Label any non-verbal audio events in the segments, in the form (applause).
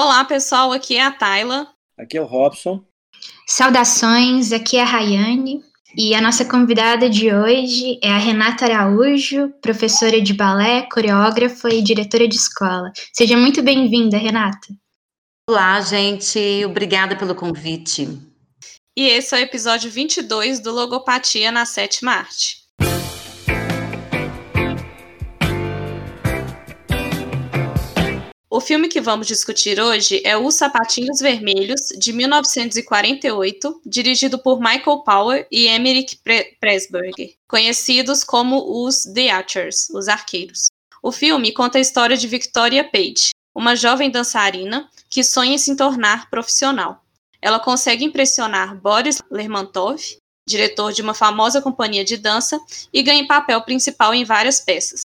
Olá, pessoal, aqui é a Tayla. Aqui é o Robson. Saudações, aqui é a Rayane. E a nossa convidada de hoje é a Renata Araújo, professora de balé, coreógrafa e diretora de escola. Seja muito bem-vinda, Renata. Olá, gente. Obrigada pelo convite. E esse é o episódio 22 do Logopatia na Sétima Arte. O filme que vamos discutir hoje é Os Sapatinhos Vermelhos, de 1948, dirigido por Michael Power e Emmerich Pressburger, conhecidos como os The Archers, os arqueiros. O filme conta a história de Victoria Page, uma jovem dançarina que sonha em se tornar profissional. Ela consegue impressionar Boris Lermontov, diretor de uma famosa companhia de dança, e ganha papel principal em várias peças.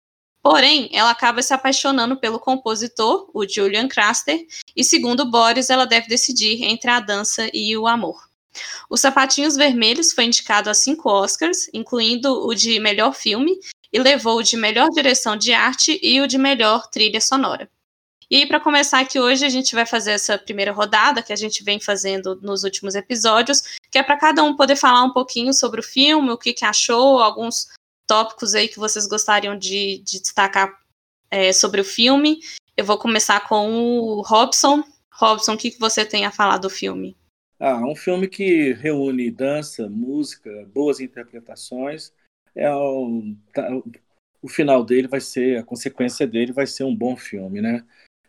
Porém, ela acaba se apaixonando pelo compositor, o Julian Craster, e segundo Boris, ela deve decidir entre a dança e o amor. Os Sapatinhos Vermelhos foi indicado a cinco Oscars, incluindo o de melhor filme, e levou o de melhor direção de arte e o de melhor trilha sonora. E para começar aqui hoje, a gente vai fazer essa primeira rodada que a gente vem fazendo nos últimos episódios, que é para cada um poder falar um pouquinho sobre o filme, o que, que achou, alguns tópicos aí que vocês gostariam de, de destacar é, sobre o filme. Eu vou começar com o Robson. Robson, o que, que você tem a falar do filme? Ah, um filme que reúne dança, música, boas interpretações. É um, tá, o final dele vai ser, a consequência dele vai ser um bom filme, né?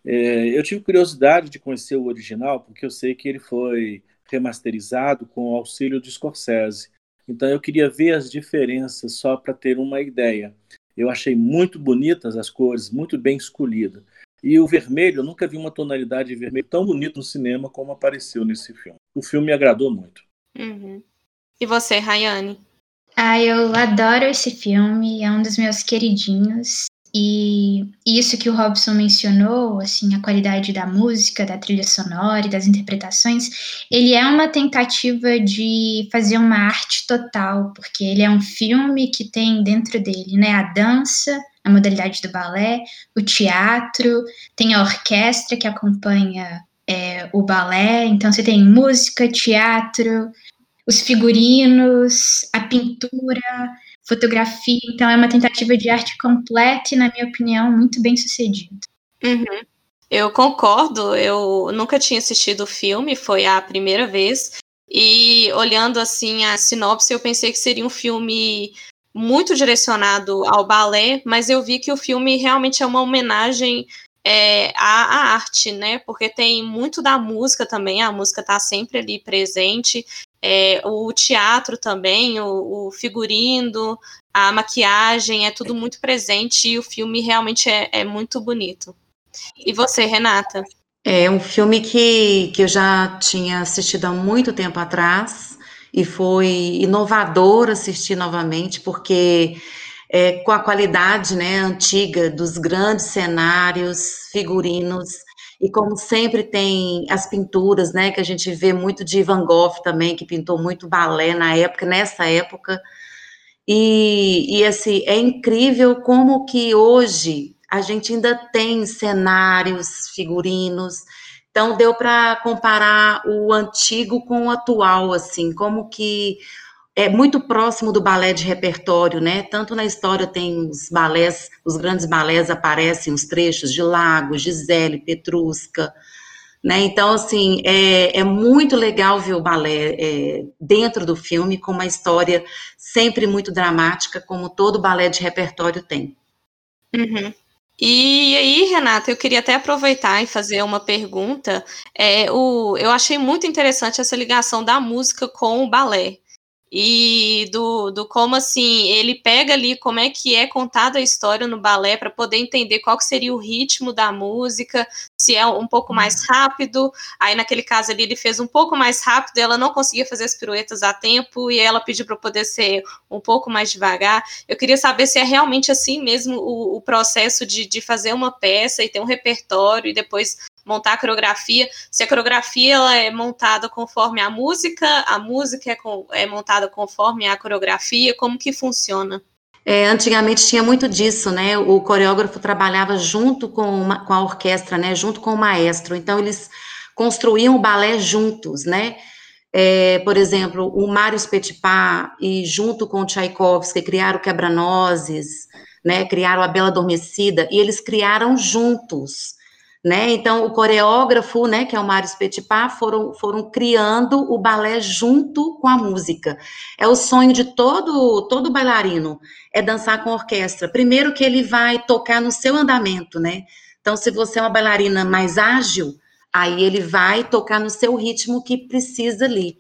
É, eu tive curiosidade de conhecer o original, porque eu sei que ele foi remasterizado com o auxílio de Scorsese. Então eu queria ver as diferenças só para ter uma ideia. Eu achei muito bonitas as cores, muito bem escolhida. E o vermelho, eu nunca vi uma tonalidade de vermelho tão bonita no cinema como apareceu nesse filme. O filme me agradou muito. Uhum. E você, Rayane? Ah, eu adoro esse filme, é um dos meus queridinhos. E isso que o Robson mencionou, assim, a qualidade da música, da trilha sonora e das interpretações, ele é uma tentativa de fazer uma arte total, porque ele é um filme que tem dentro dele, né, a dança, a modalidade do balé, o teatro, tem a orquestra que acompanha é, o balé, então você tem música, teatro, os figurinos, a pintura, fotografia. Então, é uma tentativa de arte completa e, na minha opinião, muito bem sucedida. Uhum. Eu concordo, eu nunca tinha assistido o filme, foi a primeira vez. E olhando assim a sinopse, eu pensei que seria um filme muito direcionado ao balé, mas eu vi que o filme realmente é uma homenagem é, à, à, arte, né? Porque tem muito da música também, a música está sempre ali presente. É, o teatro também, o, o, figurino, a maquiagem, é tudo muito presente e o filme realmente é, é, muito bonito. E você, Renata? É um filme que, que eu já tinha assistido há muito tempo atrás e foi inovador assistir novamente, porque é, com a qualidade né, antiga dos grandes cenários, figurinos, e como sempre tem as pinturas, né, que a gente vê muito de Van Gogh também, que pintou muito balé na época, nessa época. E, e assim, é incrível como que hoje a gente ainda tem cenários, figurinos. Então deu para comparar o antigo com o atual, assim, como que é muito próximo do balé de repertório, né? Tanto na história tem os balés, os grandes balés aparecem os trechos de Lago, Gisele, Petrusca, né? Então, assim, é, é muito legal ver o balé é, dentro do filme com uma história sempre muito dramática, como todo balé de repertório tem. Uhum. E aí, Renata, eu queria até aproveitar e fazer uma pergunta. É, o, eu achei muito interessante essa ligação da música com o balé e do, do como assim ele pega ali como é que é contada a história no balé para poder entender qual que seria o ritmo da música, se é um pouco mais uhum. rápido. Aí naquele caso ali ele fez um pouco mais rápido, ela não conseguia fazer as piruetas a tempo e ela pediu para poder ser um pouco mais devagar. Eu queria saber se é realmente assim mesmo o, o processo de, de fazer uma peça e ter um repertório e depois montar a coreografia, se a coreografia ela é montada conforme a música, a música é, com, é montada conforme a coreografia, como que funciona? É, antigamente tinha muito disso, né? O coreógrafo trabalhava junto com, uma, com a orquestra, né? Junto com o maestro. Então eles construíam o balé juntos, né? É, por exemplo, o Mário Petipa e junto com o Tchaikovsky criaram o Quebra-Nozes, né? Criaram a Bela Adormecida e eles criaram juntos né? Então, o coreógrafo, né, que é o Mário Petipa, foram, foram criando o balé junto com a música. É o sonho de todo, todo bailarino, é dançar com orquestra. Primeiro que ele vai tocar no seu andamento, né? Então, se você é uma bailarina mais ágil, aí ele vai tocar no seu ritmo que precisa ali.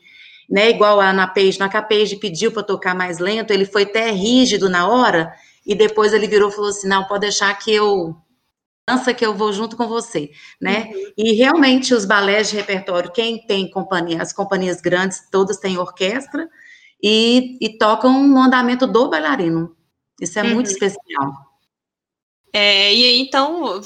Né, igual a Ana Page, na Page pediu para tocar mais lento, ele foi até rígido na hora, e depois ele virou e falou assim: não, pode deixar que eu dança que eu vou junto com você, né? Uhum. E realmente os balés de repertório, quem tem companhia, as companhias grandes, todas têm orquestra e, e tocam no andamento do bailarino. Isso é uhum. muito especial. É, e aí, então,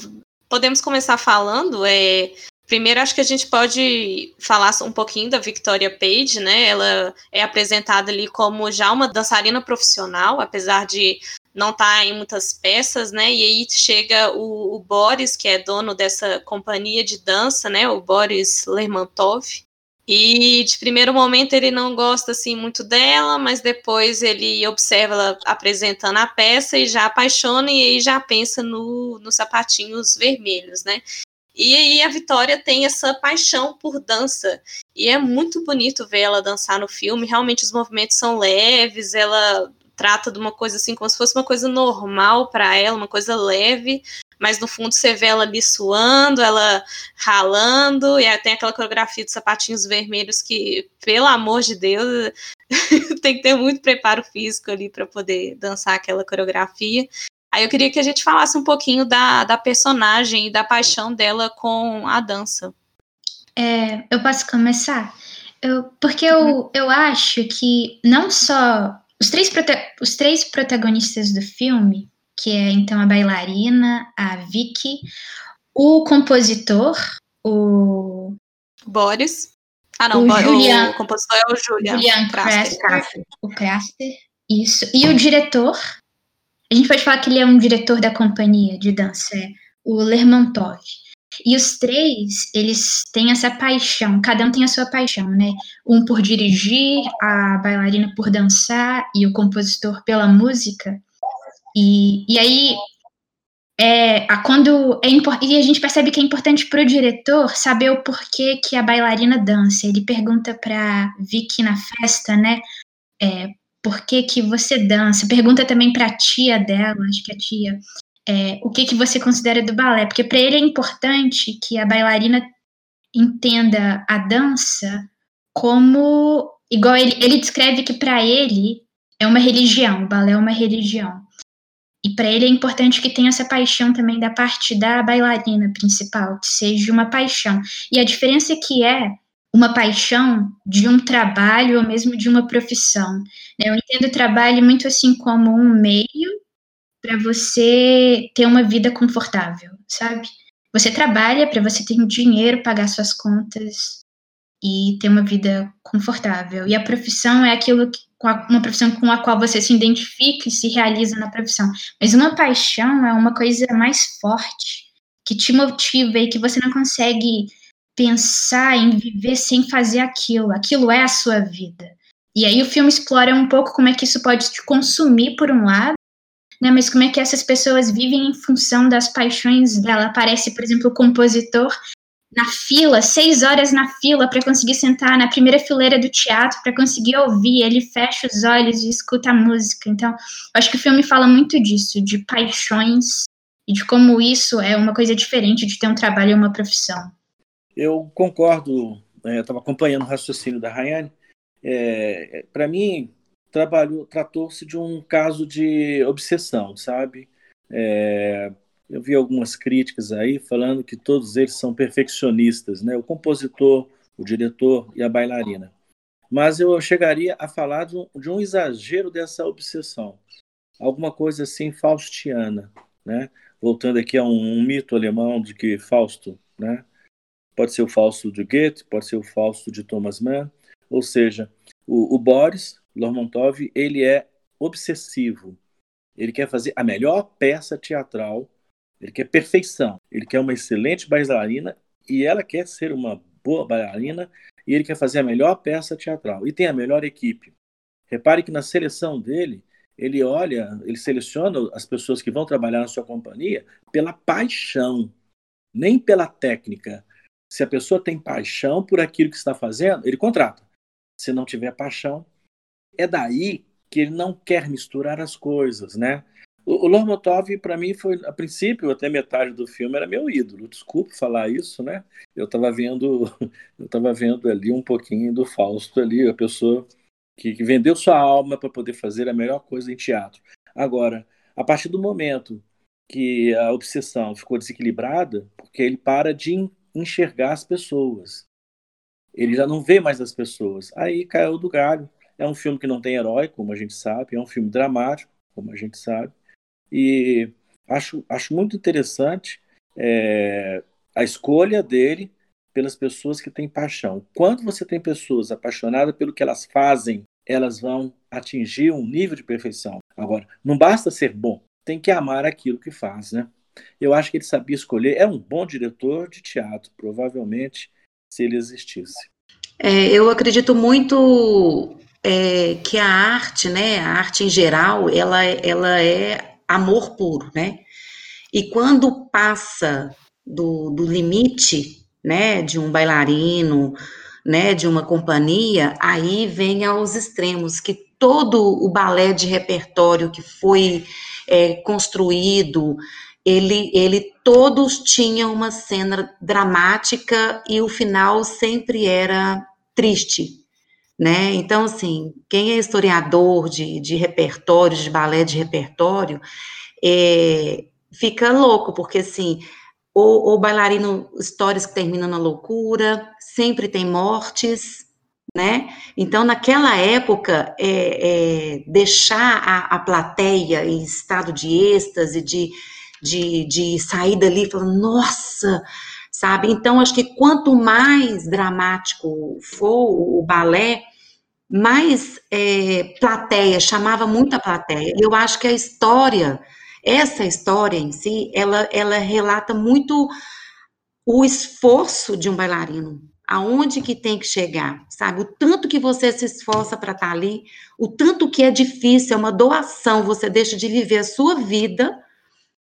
podemos começar falando. É, primeiro, acho que a gente pode falar um pouquinho da Victoria Page, né? Ela é apresentada ali como já uma dançarina profissional, apesar de não tá em muitas peças, né? E aí chega o, o, Boris, que é dono dessa companhia de dança, né? O Boris Lermontov. E de primeiro momento ele não gosta assim muito dela, mas depois ele observa ela apresentando a peça e já apaixona e aí já pensa no, nos sapatinhos vermelhos, né? E aí a Vitória tem essa paixão por dança. E é muito bonito ver ela dançar no filme. Realmente os movimentos são leves, ela trata de uma coisa assim como se fosse uma coisa normal para ela, uma coisa leve, mas no fundo você vê ela ali suando, ela ralando, e aí tem aquela coreografia de sapatinhos vermelhos que, pelo amor de Deus, (laughs) tem que ter muito preparo físico ali para poder dançar aquela coreografia. Aí eu queria que a gente falasse um pouquinho da, da personagem e da paixão dela com a dança. É, eu posso começar? Eu, porque eu, uhum. eu acho que não só os três, os três protagonistas do filme, que é então a bailarina, a Vicky, o compositor, o. Boris. Ah, não, o, Julian, o compositor é o Julian. Julian Craster, O Craster, isso. E o diretor. A gente pode falar que ele é um diretor da companhia de dança, é o Lermontov. E os três, eles têm essa paixão, cada um tem a sua paixão, né? Um por dirigir, a bailarina por dançar e o compositor pela música. E, e aí, é, a, quando é e a gente percebe que é importante para o diretor saber o porquê que a bailarina dança. Ele pergunta para Vicky na festa, né? É, por que, que você dança? Pergunta também para a tia dela, acho que a tia é, o que, que você considera do balé, porque para ele é importante que a bailarina entenda a dança como igual ele, ele descreve que para ele é uma religião, o balé é uma religião. E para ele é importante que tenha essa paixão também da parte da bailarina principal, que seja uma paixão. E a diferença é que é uma paixão de um trabalho ou mesmo de uma profissão. Né? Eu entendo o trabalho muito assim como um meio para você ter uma vida confortável, sabe? Você trabalha para você ter dinheiro, pagar suas contas e ter uma vida confortável. E a profissão é aquilo que, uma profissão com a qual você se identifica e se realiza na profissão. Mas uma paixão é uma coisa mais forte, que te motiva e que você não consegue pensar em viver sem fazer aquilo. Aquilo é a sua vida. E aí o filme explora um pouco como é que isso pode te consumir por um lado, né? Mas como é que essas pessoas vivem em função das paixões dela? Aparece, por exemplo, o compositor na fila, seis horas na fila para conseguir sentar na primeira fileira do teatro, para conseguir ouvir. Ele fecha os olhos e escuta a música. Então, acho que o filme fala muito disso, de paixões e de como isso é uma coisa diferente de ter um trabalho e uma profissão. Eu concordo, é, estava acompanhando o raciocínio da Rayane. É, para mim, trabalhou, tratou-se de um caso de obsessão, sabe? É, eu vi algumas críticas aí falando que todos eles são perfeccionistas, né? O compositor, o diretor e a bailarina. Mas eu chegaria a falar de um, de um exagero dessa obsessão, alguma coisa assim faustiana, né? Voltando aqui a um, um mito alemão de que Fausto, né? Pode ser o Fausto de Goethe, pode ser o Fausto de Thomas Mann, ou seja, o, o Boris Lermontov ele é obsessivo. Ele quer fazer a melhor peça teatral, ele quer perfeição, ele quer uma excelente bailarina e ela quer ser uma boa bailarina e ele quer fazer a melhor peça teatral e tem a melhor equipe. Repare que na seleção dele, ele olha, ele seleciona as pessoas que vão trabalhar na sua companhia pela paixão, nem pela técnica. Se a pessoa tem paixão por aquilo que está fazendo, ele contrata. Se não tiver paixão, é daí que ele não quer misturar as coisas, né? O, o Lormotov, para mim, foi, a princípio, até metade do filme, era meu ídolo. Desculpe falar isso, né? Eu estava vendo, (laughs) eu estava vendo ali um pouquinho do Fausto ali, a pessoa que, que vendeu sua alma para poder fazer a melhor coisa em teatro. Agora, a partir do momento que a obsessão ficou desequilibrada, porque ele para de enxergar as pessoas. Ele já não vê mais as pessoas. Aí caiu do galho. É um filme que não tem herói, como a gente sabe, é um filme dramático, como a gente sabe. E acho, acho muito interessante é, a escolha dele pelas pessoas que têm paixão. Quando você tem pessoas apaixonadas pelo que elas fazem, elas vão atingir um nível de perfeição. Agora, não basta ser bom, tem que amar aquilo que faz, né? Eu acho que ele sabia escolher, é um bom diretor de teatro, provavelmente, se ele existisse. É, eu acredito muito é, que a arte, né, a arte em geral, ela, ela é amor puro, né? E quando passa do, do limite, né, de um bailarino, né, de uma companhia, aí vem aos extremos, que todo o balé de repertório que foi é, construído, ele, ele todos tinham uma cena dramática e o final sempre era triste, né? Então, assim, quem é historiador de, de repertório, de balé de repertório, é, fica louco, porque, assim, o, bailarino, histórias que terminam na loucura, sempre tem mortes, né? Então, naquela época, é, é, deixar a, a plateia em estado de êxtase, de, de, de sair dali falando, nossa, sabe? Então, acho que quanto mais dramático for o balé, mais é, plateia, chamava muita plateia. Eu acho que a história, essa história em si, ela, ela relata muito o esforço de um bailarino, aonde que tem que chegar, sabe? O tanto que você se esforça para estar tá ali, o tanto que é difícil, é uma doação, você deixa de viver a sua vida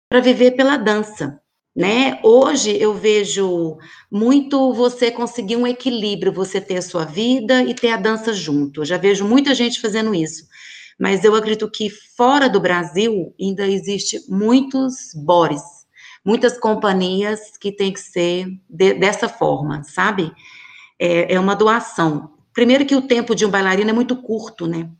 para viver pela dança, né? Hoje eu vejo muito você conseguir um equilíbrio, você ter a sua vida e ter a dança junto. Eu já vejo muita gente fazendo isso. Mas eu acredito que fora do Brasil ainda existe muitos Boris, muitas companhias que tem que ser de, dessa forma, sabe? É, é uma doação. Primeiro que o tempo de um bailarino é muito curto, né?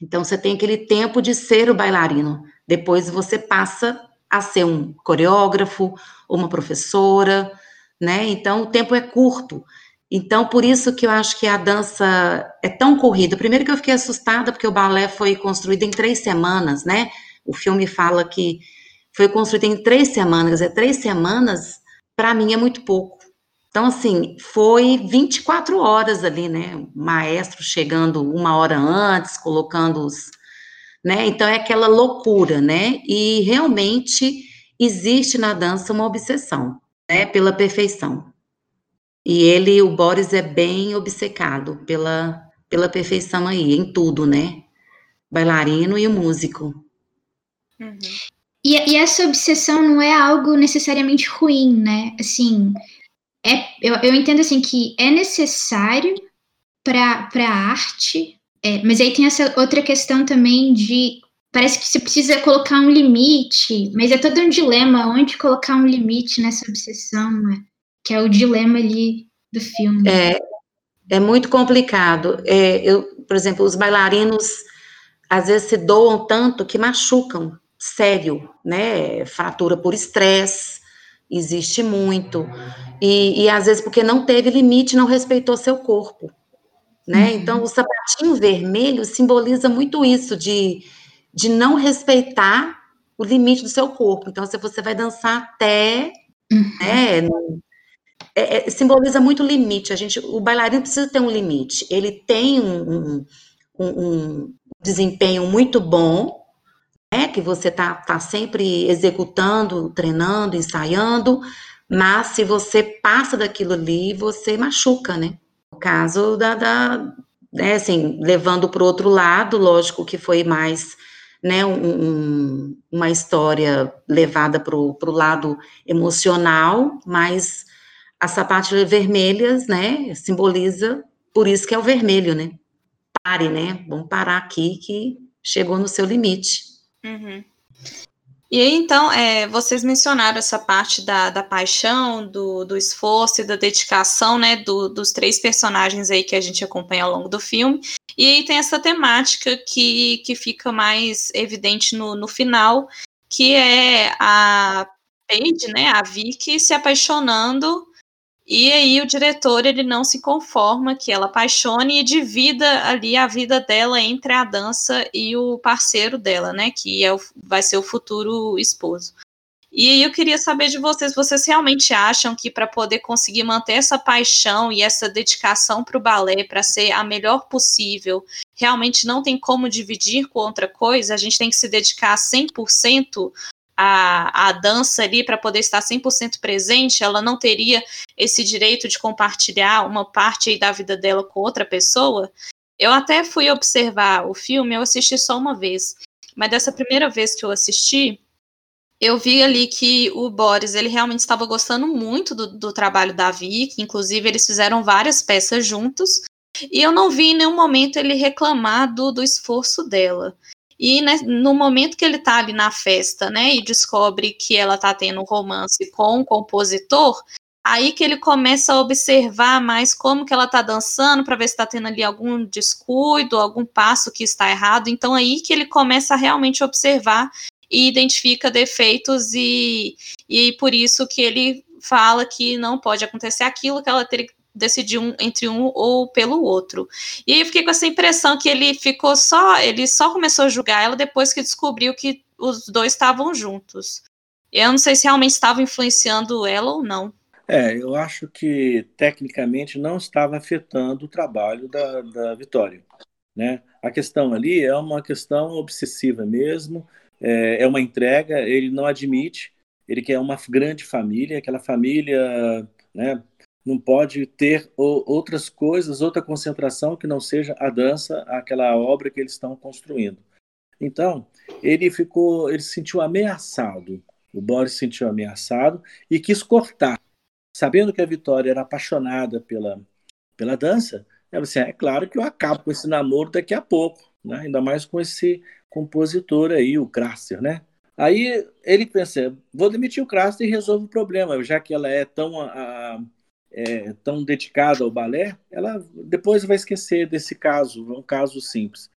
Então você tem aquele tempo de ser o bailarino. Depois você passa a ser um coreógrafo, uma professora, né? Então o tempo é curto. Então por isso que eu acho que a dança é tão corrida. Primeiro que eu fiquei assustada porque o balé foi construído em três semanas, né? O filme fala que foi construído em três semanas. É três semanas para mim é muito pouco. Então assim foi 24 horas ali, né? O maestro chegando uma hora antes, colocando os né? Então é aquela loucura, né? E realmente existe na dança uma obsessão, né, pela perfeição. E ele, o Boris é bem obcecado pela pela perfeição aí em tudo, né? Bailarino e o músico. Uhum. E, e, essa obsessão não é algo necessariamente ruim, né? Assim, é, eu, eu entendo assim que é necessário para a arte é, mas aí tem essa outra questão também de. Parece que você precisa colocar um limite, mas é todo um dilema onde colocar um limite nessa obsessão, né? Que é o dilema ali do filme. É, é muito complicado. É, eu, por exemplo, os bailarinos às vezes se doam tanto que machucam, sério, né? Fratura por estresse, existe muito. E, e às vezes porque não teve limite, não respeitou seu corpo né? Uhum. Então, o sapatinho vermelho simboliza muito isso, de, de não respeitar o limite do seu corpo. Então, se você vai dançar até, uhum. né, é, é, simboliza muito limite. A gente, o bailarino precisa ter um limite. Ele tem um, um, um desempenho muito bom, é que você tá, tá sempre executando, treinando, ensaiando, mas se você passa daquilo ali, você machuca, né? O caso da, da né, assim, levando para o outro lado, lógico que foi mais né, um, uma história levada para o lado emocional, mas as sapatilhas vermelhas, né, simboliza, por isso que é o vermelho, né? Pare, né? Vamos parar aqui que chegou no seu limite. Uhum. E aí, então, é, vocês mencionaram essa parte da, da paixão, do, do esforço e da dedicação, né, do, dos três personagens aí que a gente acompanha ao longo do filme. E aí tem essa temática que, que fica mais evidente no, no final, que é a Paige, né, a Vicky, se apaixonando e aí o diretor ele não se conforma que ela apaixone e divida ali a vida dela entre a dança e o parceiro dela, né? Que é o, vai ser o futuro esposo. E aí eu queria saber de vocês, vocês realmente acham que para poder conseguir manter essa paixão e essa dedicação para o balé, para ser a melhor possível, realmente não tem como dividir com outra coisa? A gente tem que se dedicar 100% a, a dança ali para poder estar 100% presente, ela não teria esse direito de compartilhar uma parte da vida dela com outra pessoa. Eu até fui observar o filme, eu assisti só uma vez, mas dessa primeira vez que eu assisti, eu vi ali que o Boris ele realmente estava gostando muito do, do trabalho da Vicky, inclusive eles fizeram várias peças juntos, e eu não vi em nenhum momento ele reclamar do, do esforço dela. E né, no momento que ele tá ali na festa, né, e descobre que ela tá tendo um romance com um compositor, aí que ele começa a observar mais como que ela tá dançando para ver se tá tendo ali algum descuido, algum passo que está errado. Então aí que ele começa a realmente observar e identifica defeitos e, e por isso que ele fala que não pode acontecer aquilo que ela teria decidir um, entre um ou pelo outro. E eu fiquei com essa impressão que ele ficou só, ele só começou a julgar ela depois que descobriu que os dois estavam juntos. Eu não sei se realmente estava influenciando ela ou não. É, eu acho que tecnicamente não estava afetando o trabalho da, da Vitória. Né? A questão ali é uma questão obsessiva mesmo, é, é uma entrega, ele não admite, ele quer uma grande família, aquela família né, não pode ter outras coisas, outra concentração que não seja a dança, aquela obra que eles estão construindo. Então, ele ficou, ele se sentiu ameaçado. O Boris se sentiu ameaçado e quis cortar. Sabendo que a Vitória era apaixonada pela, pela dança, ela disse, é claro que eu acabo com esse namoro daqui a pouco, né? ainda mais com esse compositor aí, o Krasser, né? Aí ele pensa, vou demitir o Krasser e resolvo o problema, já que ela é tão a, é, tão dedicada ao balé, ela depois vai esquecer desse caso, é um caso simples.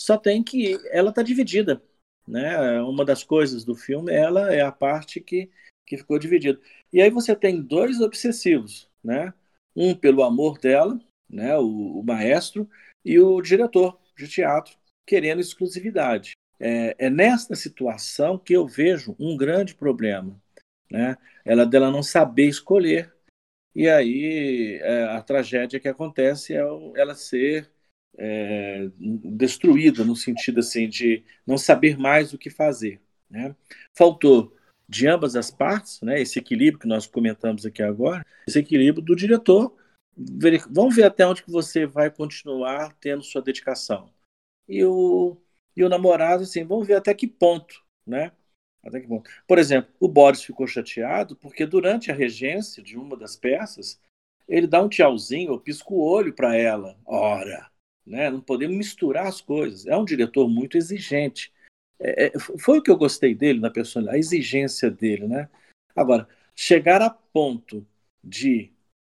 Só tem que ela está dividida, né? Uma das coisas do filme, ela é a parte que que ficou dividida. E aí você tem dois obsessivos, né? Um pelo amor dela, né? O, o maestro e o diretor de teatro querendo exclusividade. É, é nesta situação que eu vejo um grande problema, né? Ela dela não saber escolher e aí é, a tragédia que acontece é ela ser é, destruída no sentido assim de não saber mais o que fazer. Né? Faltou de ambas as partes, né, esse equilíbrio que nós comentamos aqui agora, esse equilíbrio do diretor. Vamos ver até onde que você vai continuar tendo sua dedicação. E o, e o namorado, assim, vamos ver até que ponto, né? Até que bom. Por exemplo, o Boris ficou chateado porque durante a regência de uma das peças, ele dá um tchauzinho ou pisca o olho para ela. Ora, né? não podemos misturar as coisas. É um diretor muito exigente. É, é foi o que eu gostei dele na personagem, a exigência dele. Né? Agora, chegar a ponto de,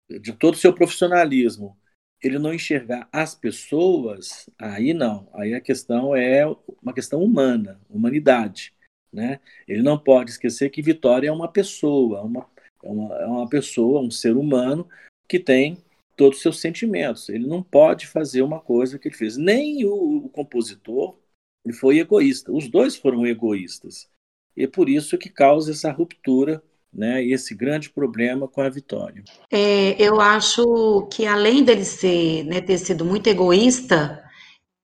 de todo o seu profissionalismo, ele não enxergar as pessoas, aí não. Aí a questão é uma questão humana, humanidade. Né? Ele não pode esquecer que Vitória é uma pessoa, uma, é uma, é uma pessoa, um ser humano que tem todos os seus sentimentos. Ele não pode fazer uma coisa que ele fez. Nem o, o compositor ele foi egoísta. Os dois foram egoístas. E é por isso que causa essa ruptura né, esse grande problema com a Vitória. É, eu acho que além dele ser, né, ter sido muito egoísta,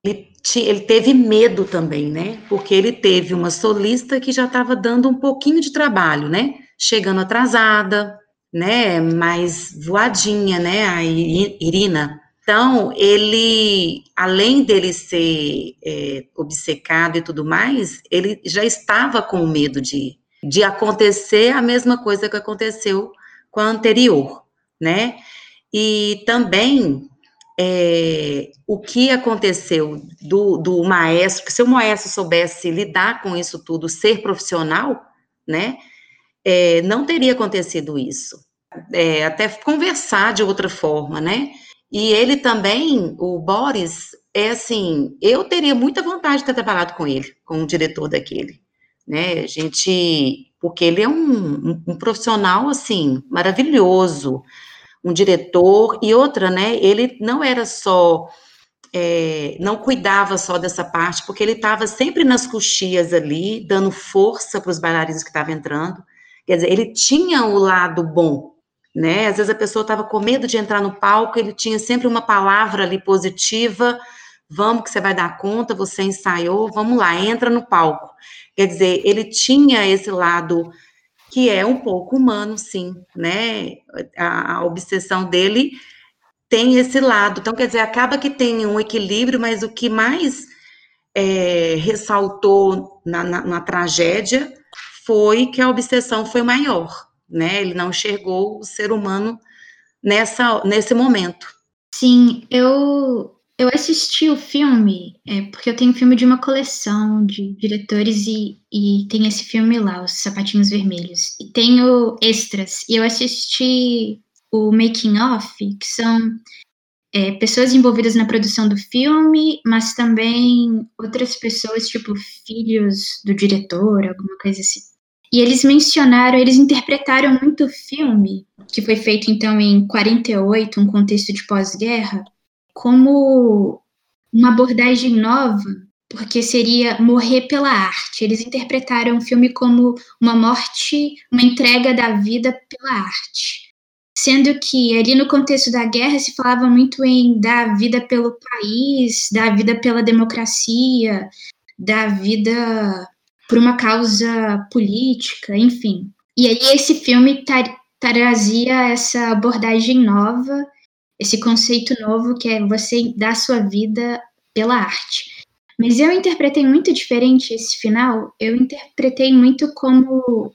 ele, ele teve medo também, né? Porque ele teve uma solista que já estava dando um pouquinho de trabalho, né? Chegando atrasada, né? Mais voadinha, né? A Irina. Então, ele, além dele ser é, obcecado e tudo mais, ele já estava com medo de, de acontecer a mesma coisa que aconteceu com a anterior, né? E também é, o que aconteceu do, do maestro, que se o maestro soubesse lidar com isso tudo, ser profissional, né? É, não teria acontecido isso. É, até conversar de outra forma, né? E ele também, o Boris, é assim, eu teria muita vontade de ter trabalhado com ele, com o diretor daquele, né? A gente, porque ele é um, um, um profissional, assim, maravilhoso, um diretor, e outra, né, ele não era só, é, não cuidava só dessa parte, porque ele estava sempre nas coxias ali, dando força para os bailarinos que estavam entrando, quer dizer, ele tinha o lado bom, né, às vezes a pessoa estava com medo de entrar no palco, ele tinha sempre uma palavra ali positiva, vamos que você vai dar conta, você ensaiou, vamos lá, entra no palco. Quer dizer, ele tinha esse lado que é um pouco humano, sim, né? A, a, obsessão dele tem esse lado. Então, quer dizer, acaba que tem um equilíbrio, mas o que mais é, ressaltou na, na, na, tragédia foi que a obsessão foi maior, né? Ele não enxergou o ser humano nessa, nesse momento. Sim, eu eu assisti o filme, é, porque eu tenho filme de uma coleção de diretores e, e tem esse filme lá, Os Sapatinhos Vermelhos. E tenho extras. E eu assisti o Making Off, que são é, pessoas envolvidas na produção do filme, mas também outras pessoas, tipo filhos do diretor, alguma coisa assim. E eles mencionaram, eles interpretaram muito o filme, que foi feito então em 48, um contexto de pós-guerra, como uma abordagem nova, porque seria morrer pela arte. Eles interpretaram o filme como uma morte, uma entrega da vida pela arte. Sendo que ali no contexto da guerra se falava muito em dar vida pelo país, dar vida pela democracia, dar vida por uma causa política, enfim. E aí esse filme trazia essa abordagem nova esse conceito novo que é você dar sua vida pela arte. Mas eu interpretei muito diferente esse final. Eu interpretei muito como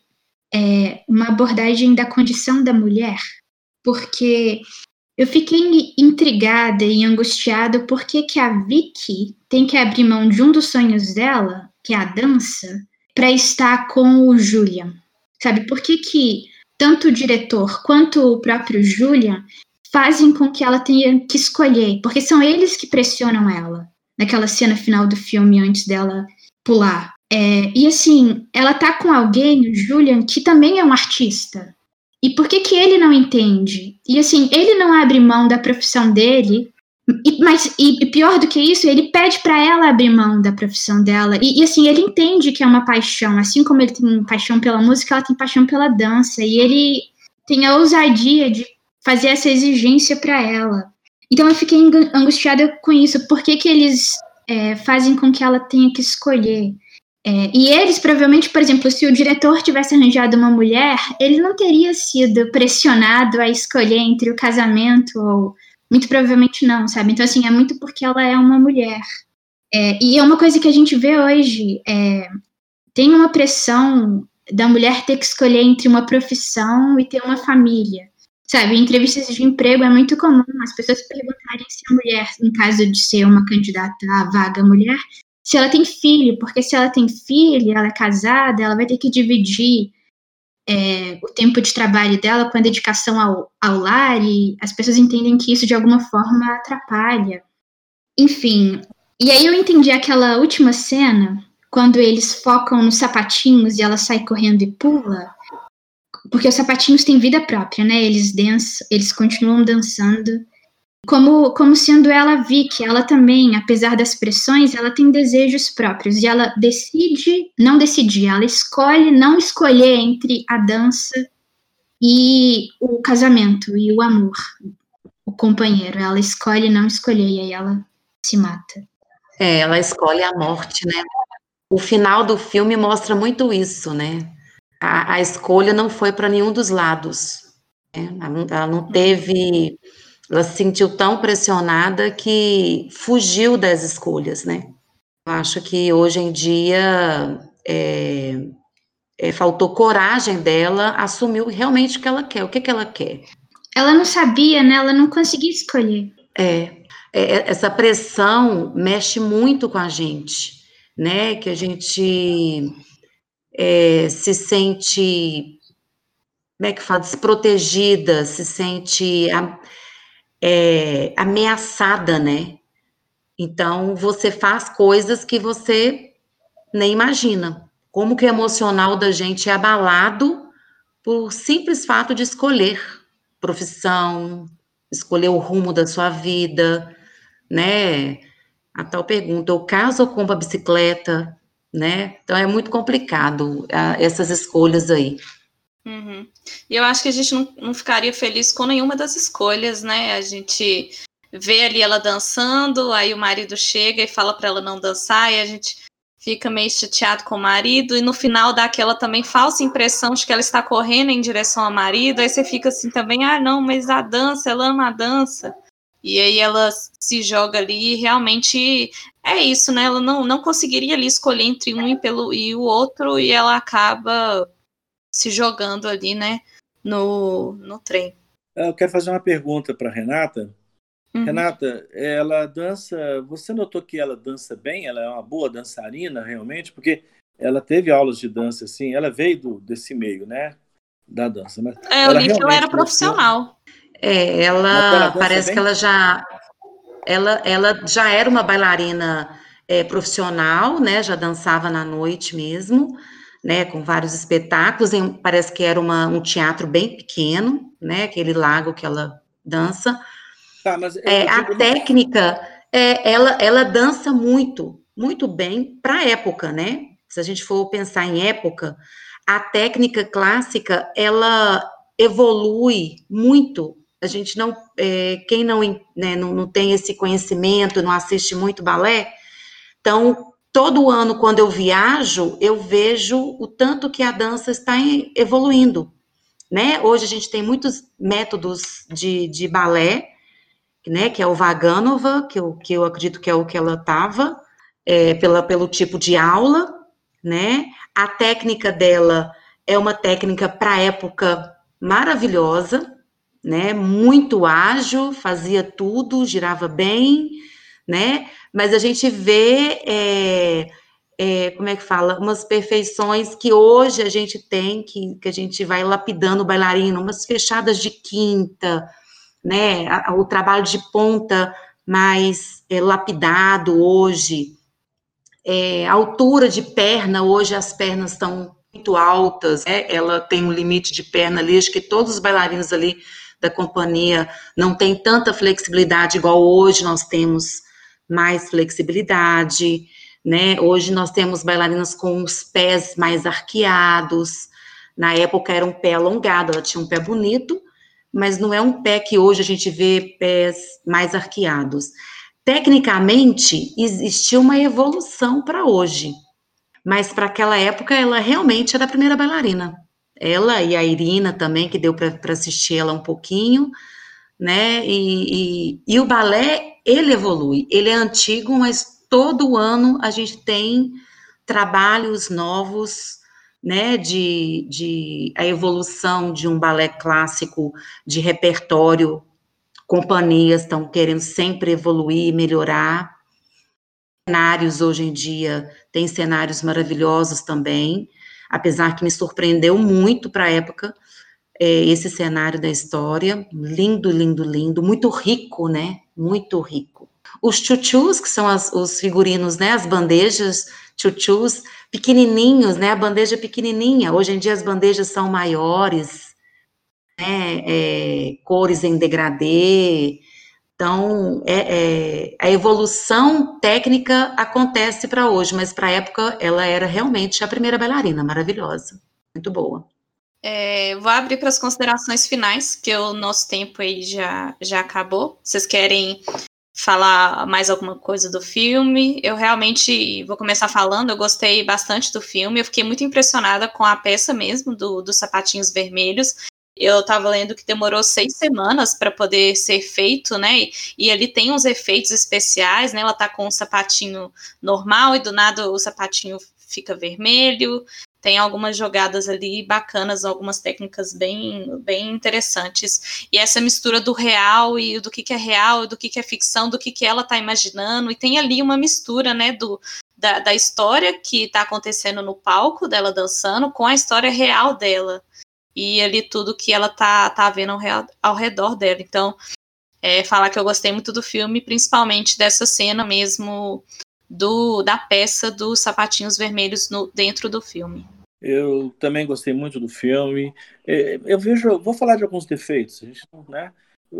é, uma abordagem da condição da mulher, porque eu fiquei intrigada e angustiada por que, que a Vicky tem que abrir mão de um dos sonhos dela, que é a dança, para estar com o Julian. Sabe, por que, que tanto o diretor quanto o próprio Julian fazem com que ela tenha que escolher, porque são eles que pressionam ela naquela cena final do filme antes dela pular. É, e assim, ela tá com alguém, o Julian, que também é um artista. E por que que ele não entende? E assim, ele não abre mão da profissão dele, e, mas e, pior do que isso, ele pede para ela abrir mão da profissão dela. E, e, assim, ele entende que é uma paixão, assim como ele tem paixão pela música, ela tem paixão pela dança. E ele tem a ousadia de fazer essa exigência para ela. Então eu fiquei angustiada com isso. Por que, que eles é, fazem com que ela tenha que escolher? É, e eles, provavelmente, por exemplo, se o diretor tivesse arranjado uma mulher, ele não teria sido pressionado a escolher entre o casamento ou. Muito provavelmente não, sabe? Então, assim, é muito porque ela é uma mulher. É, e é uma coisa que a gente vê hoje. É, tem uma pressão da mulher ter que escolher entre uma profissão e ter uma família. Sabe, em entrevistas de emprego é muito comum as pessoas perguntarem se a mulher, no caso de ser uma candidata à vaga mulher, se ela tem filho, porque se ela tem filho, ela é casada, ela vai ter que dividir é, o tempo de trabalho dela com a dedicação ao, ao lar, e as pessoas entendem que isso de alguma forma atrapalha. Enfim, e aí eu entendi aquela última cena, quando eles focam nos sapatinhos e ela sai correndo e pula, porque os sapatinhos têm vida própria, né? Eles dançam, eles continuam dançando. Como, como sendo ela Vicky, ela também, apesar das pressões, ela tem desejos próprios e ela decide não decidir, ela escolhe não escolher entre a dança e o casamento e o amor, o companheiro. Ela escolhe não escolher e aí ela se mata. É, ela escolhe a morte, né? O final do filme mostra muito isso, né? A, a escolha não foi para nenhum dos lados. Né? Ela, não teve. Ela se sentiu tão pressionada que fugiu das escolhas, né? Eu acho que hoje em dia é, é, faltou coragem dela, assumiu realmente o que ela quer. O que, que ela quer? Ela não sabia, né? Ela não conseguia escolher. É, é, essa pressão mexe muito com a gente, né? Que a gente é, se sente, como é que fala, desprotegida, se sente é, ameaçada, né? Então, você faz coisas que você nem imagina. Como que o emocional da gente é abalado por simples fato de escolher profissão, escolher o rumo da sua vida, né? A tal pergunta, eu caso ou compro a bicicleta, né? Então é muito complicado a, essas escolhas aí. Uhum. E eu acho que a gente não, não ficaria feliz com nenhuma das escolhas, né? A gente vê ali ela dançando, aí o marido chega e fala para ela não dançar, e a gente fica meio chateado com o marido, e no final dá aquela também falsa impressão de que ela está correndo em direção ao marido, aí você fica assim também, ah, não, mas a dança, ela ama a dança. E aí ela se joga ali e realmente é isso, né? Ela não, não conseguiria ali escolher entre um e, pelo, e o outro, e ela acaba se jogando ali, né, no, no trem. Eu quero fazer uma pergunta para Renata. Uhum. Renata, ela dança. Você notou que ela dança bem? Ela é uma boa dançarina, realmente? Porque ela teve aulas de dança, assim. Ela veio do, desse meio, né? Da dança. Mas é, eu li que ela era profissional. É, ela, parece bem? que ela já. Ela, ela já era uma bailarina é, profissional, né? Já dançava na noite mesmo, né? Com vários espetáculos. Em, parece que era uma, um teatro bem pequeno, né? Aquele lago que ela dança Tá, é, a técnica, é, ela, ela dança muito, muito bem para a época, né? Se a gente for pensar em época, a técnica clássica, ela evolui muito. A gente não, é, quem não, né, não, não tem esse conhecimento, não assiste muito balé, então todo ano quando eu viajo, eu vejo o tanto que a dança está evoluindo, né? Hoje a gente tem muitos métodos de, de balé né, que é o Vaganova, que eu, que eu acredito que é o que ela estava, é, pela, pelo tipo de aula, né, a técnica dela é uma técnica para época maravilhosa, né, muito ágil, fazia tudo, girava bem, né, mas a gente vê, é, é, como é que fala, umas perfeições que hoje a gente tem, que, que a gente vai lapidando o bailarino, umas fechadas de quinta, né, o trabalho de ponta mais é, lapidado hoje, é, altura de perna, hoje as pernas estão muito altas, né, ela tem um limite de perna ali, acho que todos os bailarinos ali da companhia não tem tanta flexibilidade igual hoje nós temos mais flexibilidade, né, hoje nós temos bailarinas com os pés mais arqueados, na época era um pé alongado, ela tinha um pé bonito, mas não é um pé que hoje a gente vê pés mais arqueados. Tecnicamente, existiu uma evolução para hoje, mas para aquela época ela realmente era a primeira bailarina. Ela e a Irina também, que deu para assistir ela um pouquinho, né? E, e, e o balé, ele evolui. Ele é antigo, mas todo ano a gente tem trabalhos novos né, de, de a evolução de um balé clássico de repertório, companhias estão querendo sempre evoluir, melhorar. Cenários hoje em dia tem cenários maravilhosos também, apesar que me surpreendeu muito para a época é, esse cenário da história, lindo, lindo, lindo, muito rico, né? Muito rico. Os chuchus, que são as, os figurinos, né? As bandejas chuchus, pequenininhos, né? A bandeja pequenininha. Hoje em dia as bandejas são maiores, né? É, cores em degradê. Então, é, é, a evolução técnica acontece para hoje, mas para a época ela era realmente a primeira bailarina, maravilhosa, muito boa. É, vou abrir para as considerações finais, que o nosso tempo aí já, já acabou. Vocês querem falar mais alguma coisa do filme. Eu realmente vou começar falando, eu gostei bastante do filme, eu fiquei muito impressionada com a peça mesmo, do, dos sapatinhos vermelhos. Eu estava lendo que demorou seis semanas para poder ser feito, né? E, ele tem uns efeitos especiais, né? Ela tá com um sapatinho normal e do nada o sapatinho fica vermelho. Tem algumas jogadas ali bacanas, algumas técnicas bem, bem interessantes. E essa mistura do real e do que, que é real, do que, que é ficção, do que, que ela está imaginando. E tem ali uma mistura, né, do, da, da história que está acontecendo no palco dela dançando com a história real dela. E ali tudo que ela tá, tá vendo ao, redor dela. Então, é, falar que eu gostei muito do filme, principalmente dessa cena mesmo do, da peça dos sapatinhos vermelhos no, dentro do filme. Eu também gostei muito do filme. É, eu vejo, vou falar de alguns defeitos, né?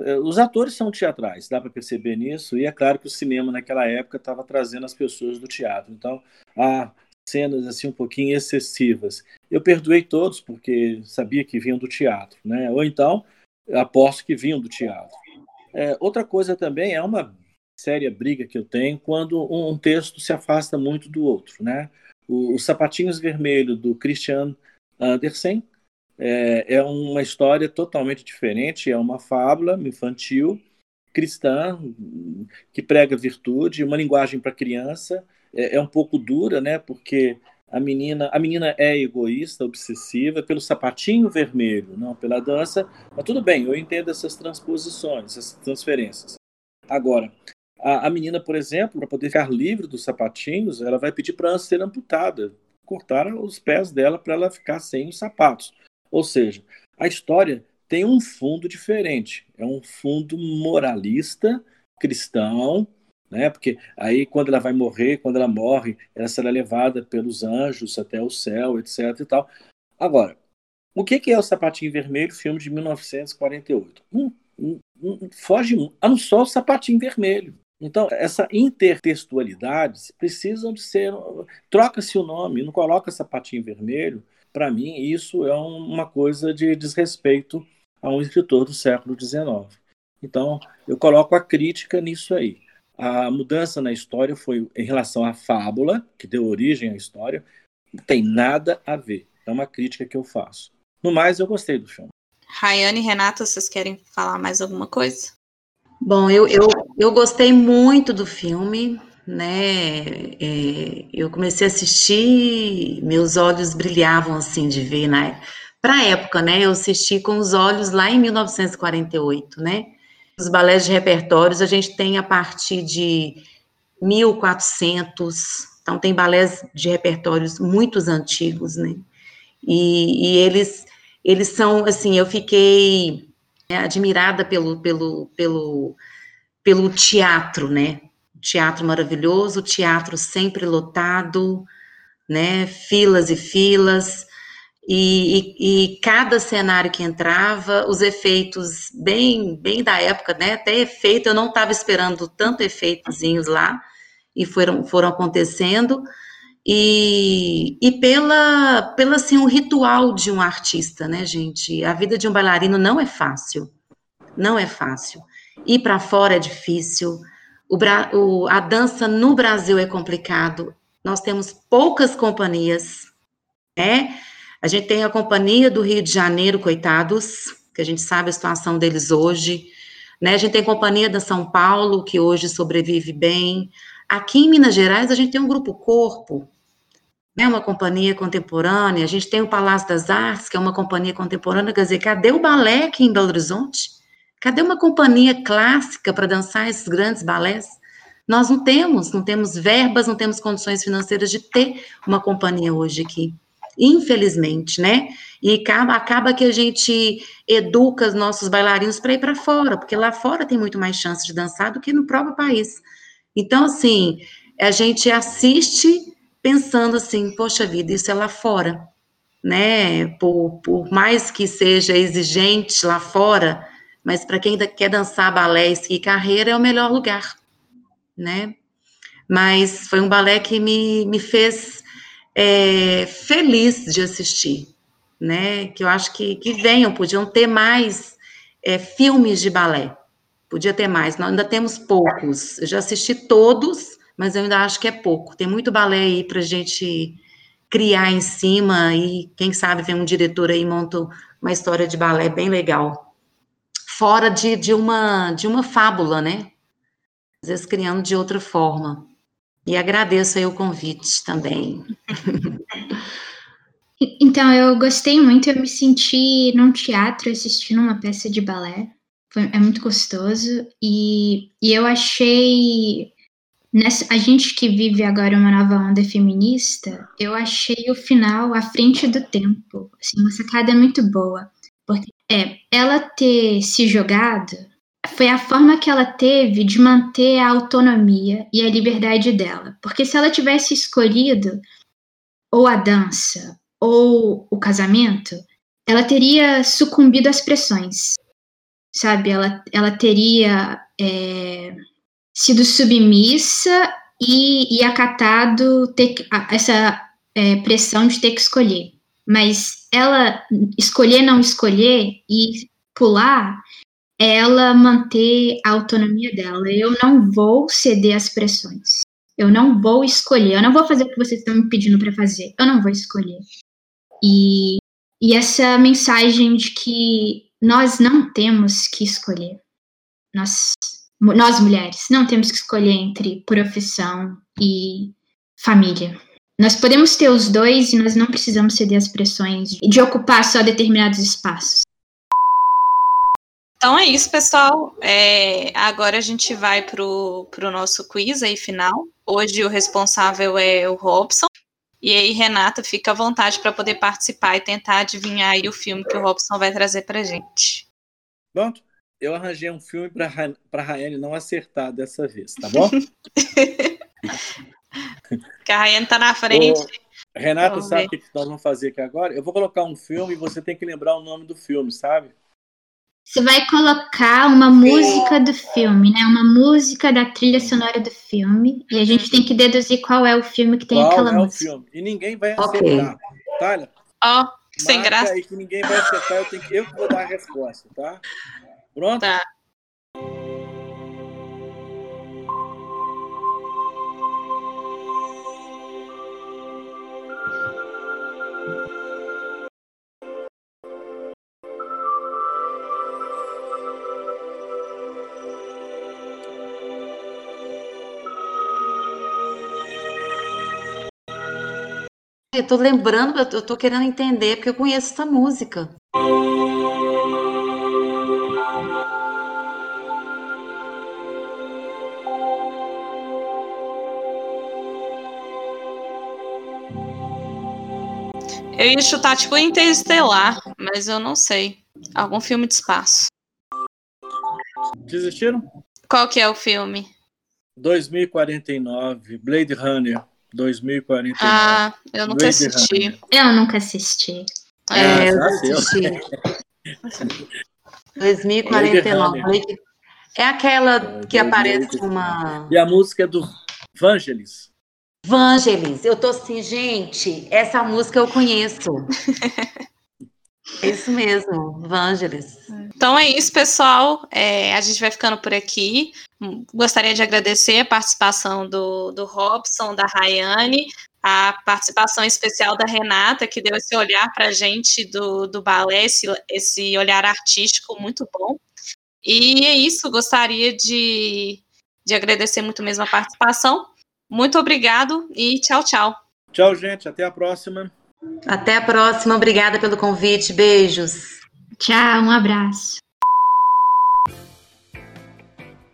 É, os atores são teatrais, dá para perceber nisso, e é claro que o cinema naquela época estava trazendo as pessoas do teatro. Então, há cenas assim um pouquinho excessivas. Eu perdoei todos porque sabia que vinham do teatro, né? Ou então, aposto que vinham do teatro. É, outra coisa também é uma séria briga que eu tenho quando um texto se afasta muito do outro, né? Os Sapatinhos Vermelhos do Christian Andersen é, é, uma história totalmente diferente, é uma fábula infantil cristã que prega virtude, uma linguagem para criança, é, é, um pouco dura, né? Porque a menina, a menina é egoísta, obsessiva pelo sapatinho vermelho, não pela dança. Mas tudo bem, eu entendo essas transposições, essas transferências. Agora, a, a menina, por exemplo, para poder ficar livre dos sapatinhos, ela vai pedir para ser amputada, cortar os pés dela para ela ficar sem os sapatos. Ou seja, a história tem um fundo diferente. É um fundo moralista, cristão, né? Porque aí quando ela vai morrer, quando ela morre, ela será levada pelos anjos até o céu, etc. E tal. Agora, o que é o Sapatinho Vermelho, filme de 1948? Hum, hum, hum, foge, a não só o Sapatinho Vermelho. Então, essa intertextualidades precisam de ser. Troca-se o nome, não coloca sapatinho vermelho. Para mim, isso é uma coisa de desrespeito a um escritor do século XIX. Então, eu coloco a crítica nisso aí. A mudança na história foi em relação à fábula, que deu origem à história, não tem nada a ver. É uma crítica que eu faço. No mais, eu gostei do filme. Rayane e Renata, vocês querem falar mais alguma coisa? Bom, eu, eu, eu gostei muito do filme, né? É, eu comecei a assistir, meus olhos brilhavam assim de ver, né? Para a época, né? Eu assisti com os olhos lá em 1948, né? Os balés de repertórios a gente tem a partir de 1400, então tem balés de repertórios muito antigos, né? E, e eles, eles são, assim, eu fiquei é, admirada pelo, pelo, pelo, pelo teatro, né? Teatro maravilhoso, teatro sempre lotado, né? Filas e filas. E, e, e, cada cenário que entrava, os efeitos bem, bem da época, né? Até efeito, eu não estava esperando tanto efeitozinhos lá, e foram, foram acontecendo e, e pela, pela assim, o ritual de um artista, né, gente? A vida de um bailarino não é fácil, não é fácil. Ir para fora é difícil. O, o, a dança no Brasil é complicado. Nós temos poucas companhias, né? A gente tem a companhia do Rio de Janeiro, coitados, que a gente sabe a situação deles hoje. Né? A gente tem a companhia da São Paulo, que hoje sobrevive bem. Aqui em Minas Gerais, a gente tem um grupo Corpo, né, uma companhia contemporânea, a gente tem o Palácio das Artes, que é uma companhia contemporânea, quer dizer, cadê o balé aqui em Belo Horizonte? Cadê uma companhia clássica para dançar esses grandes balés? Nós não temos, não temos verbas, não temos condições financeiras de ter uma companhia hoje aqui. Infelizmente, né? E acaba, acaba que a gente educa os nossos bailarinos para ir para fora, porque lá fora tem muito mais chance de dançar do que no próprio país. Então, assim, a gente assiste pensando assim, poxa vida, isso é lá fora, né? Por, por mais que seja exigente lá fora, mas para quem quer dançar balé e carreira é o melhor lugar, né? Mas foi um balé que me, me fez é, feliz de assistir, né? Que eu acho que, que venham, podiam ter mais é, filmes de balé, Podia ter mais. Nós ainda temos poucos. Eu já assisti todos, mas eu ainda acho que é pouco. Tem muito balé aí para gente criar em cima e quem sabe vem um diretor aí monta uma história de balé bem legal. Fora de, de, uma, de uma fábula, né? Às vezes criando de outra forma. E agradeço aí o convite também. (laughs) Então, eu gostei muito, eu me senti num teatro assistindo uma peça de balé. Foi, é muito gostoso. E, e eu achei. Nessa, a gente que vive agora uma nova onda feminista, eu achei o final à frente do tempo. Assim, uma sacada muito boa. Porque é, ela ter se jogado foi a forma que ela teve de manter a autonomia e a liberdade dela. Porque se ela tivesse escolhido ou a dança ou o casamento, ela teria sucumbido às pressões, sabe? Ela, ela teria é, sido submissa e, e acatado ter, essa é, pressão de ter que escolher. Mas ela escolher não escolher e pular ela manter a autonomia dela. Eu não vou ceder às pressões. Eu não vou escolher. Eu não vou fazer o que vocês estão me pedindo para fazer. Eu não vou escolher. E, e essa mensagem de que nós não temos que escolher. Nós, nós mulheres não temos que escolher entre profissão e família. Nós podemos ter os dois e nós não precisamos ceder às pressões de ocupar só determinados espaços. Então é isso, pessoal. É, agora a gente vai para o nosso quiz aí final. Hoje o responsável é o Robson. E aí, Renata, fica à vontade para poder participar e tentar adivinhar aí o filme que o Robson vai trazer para gente. Pronto. Eu arranjei um filme para a Rayane não acertar dessa vez, tá bom? (laughs) que a Rayane tá na frente. Renata, vamos sabe o que nós vamos fazer aqui agora? Eu vou colocar um filme e você tem que lembrar o nome do filme, sabe? Você vai colocar uma música do filme, né? Uma música da trilha sonora do filme. E a gente tem que deduzir qual é o filme que tem qual aquela é música. O filme. E ninguém vai acertar. Okay. Ó, oh, sem graça. aí que ninguém vai acertar, eu, tenho que, eu que vou dar a resposta, tá? Pronto? Tá. Eu tô lembrando, eu tô querendo entender, porque eu conheço essa música. Eu ia chutar tipo Interestelar, mas eu não sei. Algum filme de espaço. Desistiram? Qual que é o filme? 2049, Blade Runner. 2049. Ah, eu nunca Blade assisti. Runner. Eu nunca assisti. É, é eu assisti. (laughs) 2049. É aquela que aparece uma. E a música é do Vangelis. Vangelis. Eu tô assim, gente, essa música eu conheço. (laughs) isso mesmo, Vangelis. Então é isso, pessoal. É, a gente vai ficando por aqui. Gostaria de agradecer a participação do, do Robson, da Rayane, a participação especial da Renata, que deu esse olhar para a gente do, do balé, esse, esse olhar artístico muito bom. E é isso, gostaria de, de agradecer muito mesmo a participação. Muito obrigado e tchau, tchau. Tchau, gente. Até a próxima. Até a próxima. Obrigada pelo convite. Beijos. Tchau, um abraço.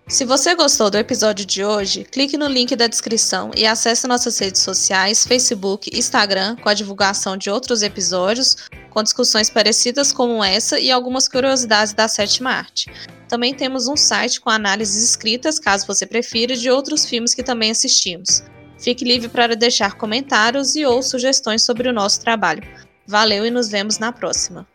Se você gostou do episódio de hoje, clique no link da descrição e acesse nossas redes sociais, Facebook, Instagram, com a divulgação de outros episódios, com discussões parecidas como essa e algumas curiosidades da sétima arte. Também temos um site com análises escritas, caso você prefira, de outros filmes que também assistimos. Fique livre para deixar comentários e ou sugestões sobre o nosso trabalho. Valeu e nos vemos na próxima!